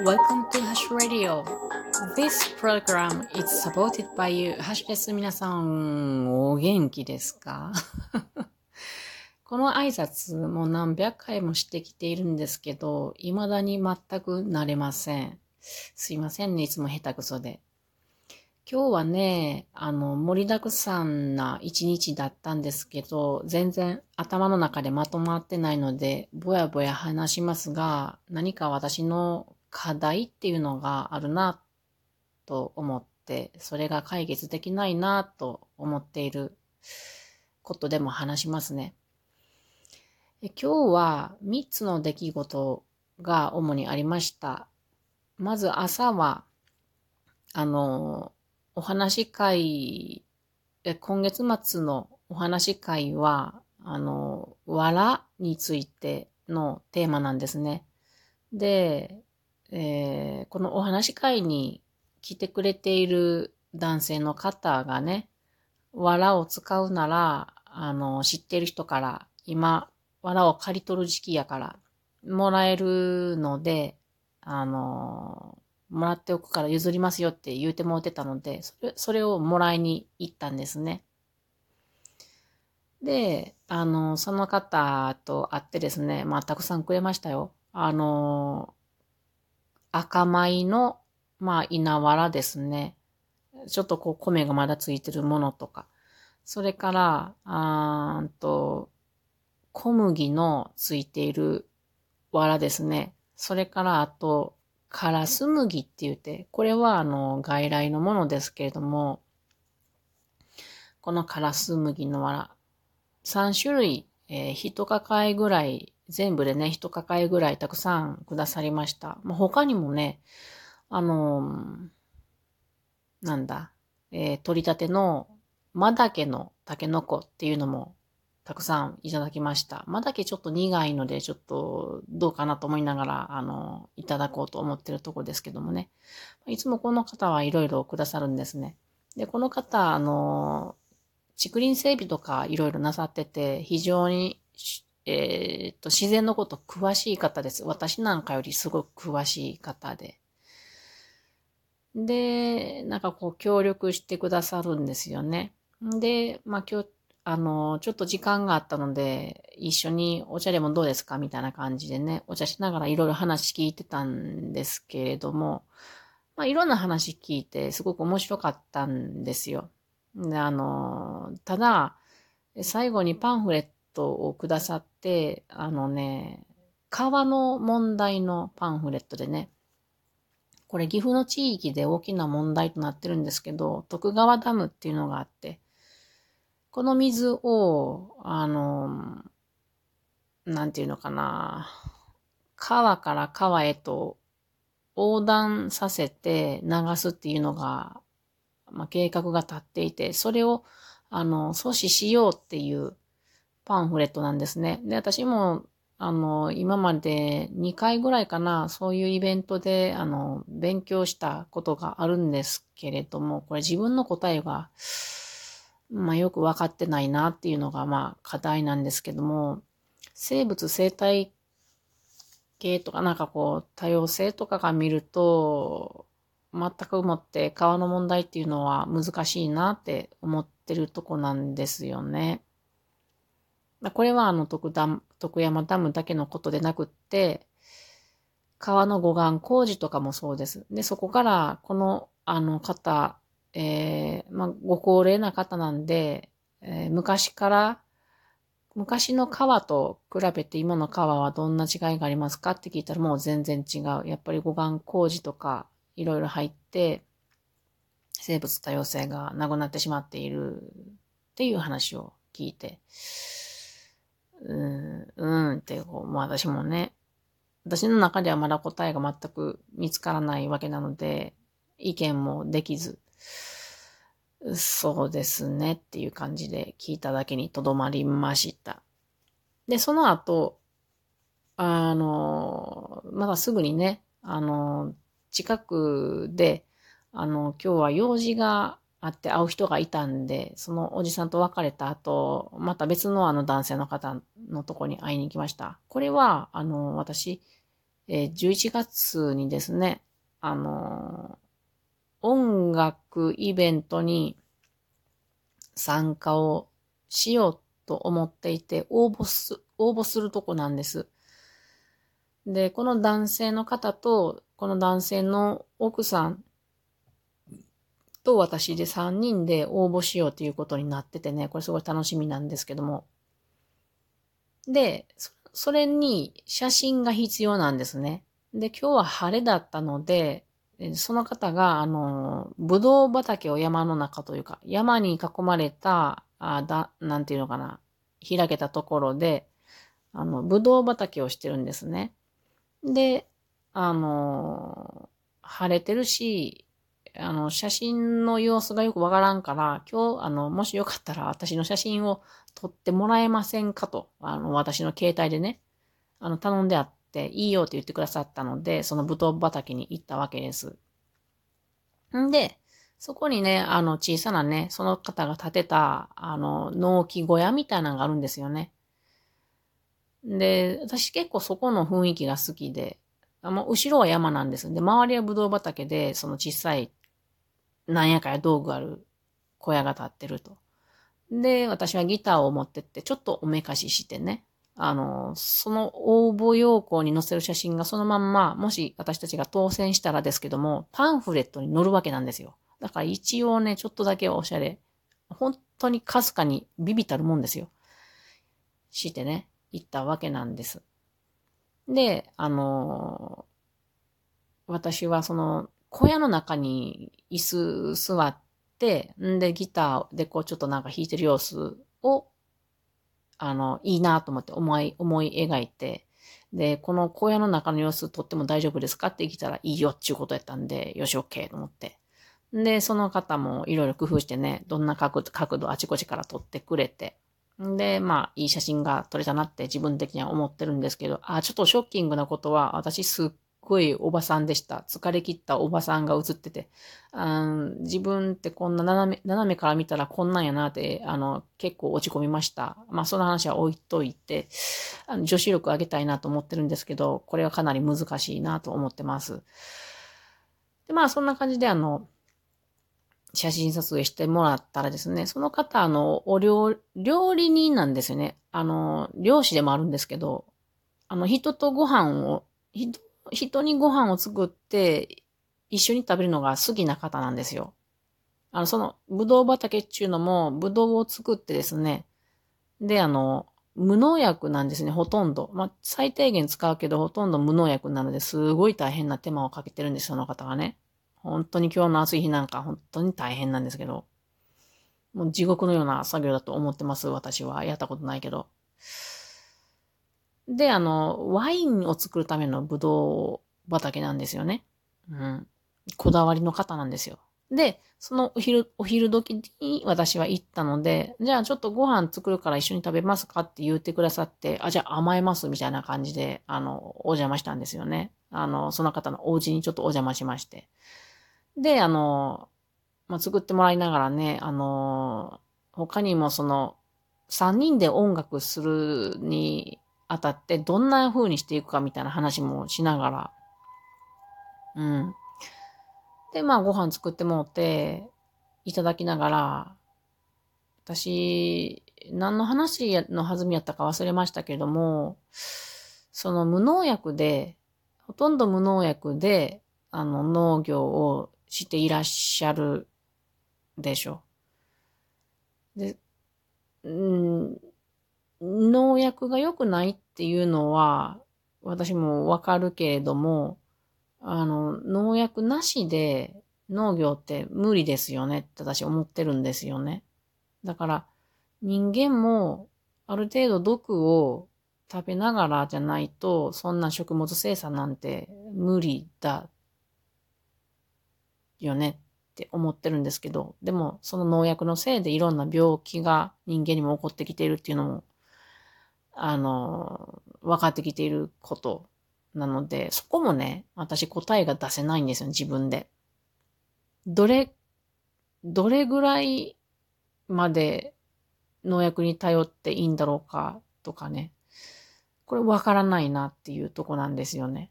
Welcome to Hash Radio. This program is supported by you. Hash です。皆さん、お元気ですか？この挨拶も何百回もしてきているんですけど、未だに全く慣れません。すいませんね、いつも下手くそで。今日はね、あの、盛りだくさんな一日だったんですけど、全然頭の中でまとまってないので、ぼやぼや話しますが、何か私の課題っていうのがあるなと思って、それが解決できないなと思っていることでも話しますね。今日は3つの出来事が主にありました。まず朝は、あの、お話会、今月末のお話会は、あの、藁についてのテーマなんですね。で、えー、このお話会に来てくれている男性の方がね、藁を使うなら、あの、知ってる人から、今、藁を借り取る時期やから、もらえるので、あの、もらっておくから譲りますよって言うてもうてたので、それそれをもらいに行ったんですね。で、あの、その方と会ってですね、まあ、たくさんくれましたよ。あの、赤米の、まあ、稲わらですね。ちょっとこう、米がまだついてるものとか。それから、あーと、小麦のついているわらですね。それから、あと、カラス麦って言って、これはあの外来のものですけれども、このカラス麦のわら、3種類、えー、一抱えぐらい、全部でね、一抱えぐらいたくさんくださりました。まあ、他にもね、あのー、なんだ、えー、取り立ての、マダケのタケノコっていうのもたくさんいただきました。まだけちょっと苦いので、ちょっとどうかなと思いながら、あの、いただこうと思ってるとこですけどもね。いつもこの方はいろいろくださるんですね。で、この方、あの、竹林整備とかいろいろなさってて、非常に、えー、っと、自然のこと詳しい方です。私なんかよりすごく詳しい方で。で、なんかこう協力してくださるんですよね。で、まあ今日あの、ちょっと時間があったので、一緒にお茶でもどうですか？みたいな感じでね、お茶しながらいろいろ話聞いてたんですけれども、まあ、いろんな話聞いて、すごく面白かったんですよ。で、あの、ただ、最後にパンフレットをくださって、あのね、川の問題のパンフレットでね、これ岐阜の地域で大きな問題となってるんですけど、徳川ダムっていうのがあって、この水を、あの、なんていうのかな、川から川へと横断させて流すっていうのが、まあ、計画が立っていて、それを、あの、阻止しようっていうパンフレットなんですね。で、私も、あの、今まで2回ぐらいかな、そういうイベントで、あの、勉強したことがあるんですけれども、これ自分の答えが、まあよくわかってないなっていうのがまあ課題なんですけども、生物生態系とかなんかこう多様性とかが見ると、全くもって川の問題っていうのは難しいなって思ってるとこなんですよね。これはあの徳徳山ダムだけのことでなくって、川の護岸工事とかもそうです。で、そこからこのあの方、えー、まあ、ご高齢な方なんで、えー、昔から、昔の川と比べて今の川はどんな違いがありますかって聞いたらもう全然違う。やっぱり護岸工事とかいろいろ入って、生物多様性がなくなってしまっているっていう話を聞いて、うーん、うーんってこう、もう私もね、私の中ではまだ答えが全く見つからないわけなので、意見もできず、そうですねっていう感じで聞いただけにとどまりました。で、その後、あの、まだすぐにね、あの、近くで、あの、今日は用事があって会う人がいたんで、そのおじさんと別れた後、また別のあの男性の方のとこに会いに行きました。これは、あの、私、えー、11月にですね、あの、音楽イベントに参加をしようと思っていて、応募す、応募するとこなんです。で、この男性の方と、この男性の奥さんと私で3人で応募しようということになっててね、これすごい楽しみなんですけども。で、それに写真が必要なんですね。で、今日は晴れだったので、その方が、あの、ぶどう畑を山の中というか、山に囲まれた、あだ、なんていうのかな、開けたところで、あの、ぶどう畑をしてるんですね。で、あの、晴れてるし、あの、写真の様子がよくわからんから、今日、あの、もしよかったら私の写真を撮ってもらえませんかと、あの、私の携帯でね、あの、頼んであって、いいよって言ってくださったので、そのぶどう畑に行ったわけです。んで、そこにね、あの、小さなね、その方が建てた、あの、農機小屋みたいなのがあるんですよね。で、私結構そこの雰囲気が好きで、あもう後ろは山なんです。で、周りはぶどう畑で、その小さいなんやかや道具ある小屋が立ってると。で、私はギターを持ってって、ちょっとおめかししてね。あの、その応募要項に載せる写真がそのまんま、もし私たちが当選したらですけども、パンフレットに載るわけなんですよ。だから一応ね、ちょっとだけおしゃれ、本当にかすかにビビたるもんですよ。してね、行ったわけなんです。で、あの私はその小屋の中に椅子座って、んで、ギターでこうちょっとなんか弾いてる様子を、あの、いいなと思って思い、思い描いて、で、この小屋の中の様子撮っても大丈夫ですかって聞いたらいいよっていうことやったんで、よし、OK と思って。で、その方もいろいろ工夫してね、どんな角度、角度あちこちから撮ってくれて。で、まあ、いい写真が撮れたなって自分的には思ってるんですけど、あ、ちょっとショッキングなことは、私すっごいおばさんでした。疲れ切ったおばさんが映ってて、あ自分ってこんな斜め、斜めから見たらこんなんやなって、あの、結構落ち込みました。まあ、その話は置いといて、あの女子力上げたいなと思ってるんですけど、これはかなり難しいなと思ってます。で、まあ、そんな感じで、あの、写真撮影してもらったらですね、その方、あの、お料、料理人なんですよね。あの、漁師でもあるんですけど、あの、人とご飯を、人人にご飯を作って一緒に食べるのが好きな方なんですよ。あの、その、ぶどう畑っていうのも、ぶどうを作ってですね、で、あの、無農薬なんですね、ほとんど。まあ、最低限使うけど、ほとんど無農薬なので、すごい大変な手間をかけてるんです、その方がね。本当に今日の暑い日なんか、本当に大変なんですけど。もう地獄のような作業だと思ってます、私は。やったことないけど。で、あの、ワインを作るためのブドウ畑なんですよね。うん。こだわりの方なんですよ。で、そのお昼、お昼時に私は行ったので、じゃあちょっとご飯作るから一緒に食べますかって言ってくださって、あ、じゃあ甘えますみたいな感じで、あの、お邪魔したんですよね。あの、その方のお家にちょっとお邪魔しまして。で、あの、まあ、作ってもらいながらね、あの、他にもその、三人で音楽するにあたってどんな風にしていくかみたいな話もしながら、うん。で、まあご飯作ってもうて、いただきながら、私、何の話の弾みやったか忘れましたけれども、その無農薬で、ほとんど無農薬で、あの、農業をしていらっしゃるでしょう。で、うん、農薬が良くないっていうのは、私もわかるけれども、あの、農薬なしで農業って無理ですよねって私思ってるんですよね。だから人間もある程度毒を食べながらじゃないと、そんな食物生産なんて無理だよねって思ってるんですけど、でもその農薬のせいでいろんな病気が人間にも起こってきているっていうのもあの、分かってきていることなので、そこもね、私答えが出せないんですよ、自分で。どれ、どれぐらいまで農薬に頼っていいんだろうかとかね。これ分からないなっていうとこなんですよね。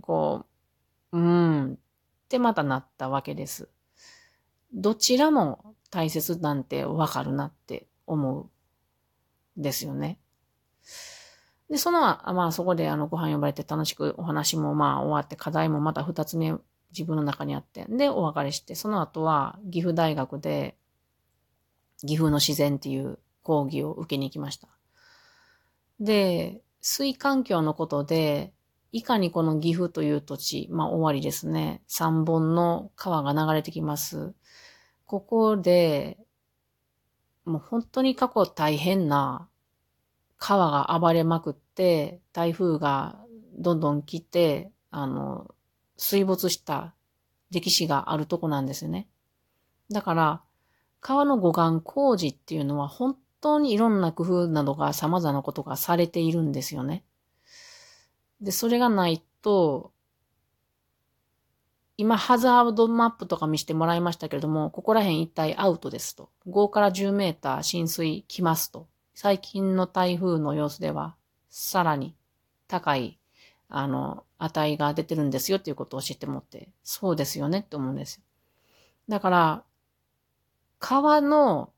こう、うーんってまたなったわけです。どちらも大切なんてわかるなって思うんですよね。で、その、まあそこであのご飯呼ばれて楽しくお話もまあ終わって課題もまた二つ目自分の中にあって、で、お別れして、その後は岐阜大学で岐阜の自然っていう講義を受けに行きました。で、水環境のことで、いかにこの岐阜という土地、まあ終わりですね。三本の川が流れてきます。ここで、もう本当に過去大変な川が暴れまくって、台風がどんどん来て、あの、水没した歴史があるとこなんですよね。だから、川の護岸工事っていうのは本当にいろんな工夫などが様々なことがされているんですよね。で、それがないと、今、ハザードマップとか見せてもらいましたけれども、ここら辺一帯アウトですと。5から10メーター浸水来ますと。最近の台風の様子では、さらに高い、あの、値が出てるんですよっていうことを教えてもって、そうですよねって思うんですよ。だから、川の、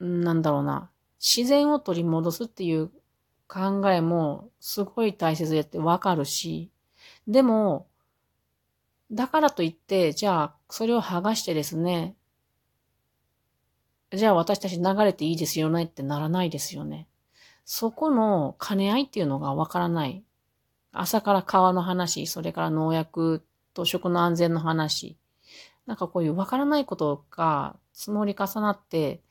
なんだろうな、自然を取り戻すっていう考えもすごい大切でってわかるし、でも、だからといって、じゃあ、それを剥がしてですね、じゃあ私たち流れていいですよねってならないですよね。そこの兼ね合いっていうのがわからない。朝から川の話、それから農薬と食の安全の話。なんかこういうわからないことが積もり重なって、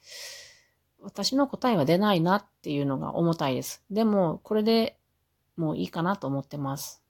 私の答えは出ないなっていうのが重たいです。でも、これでもういいかなと思ってます。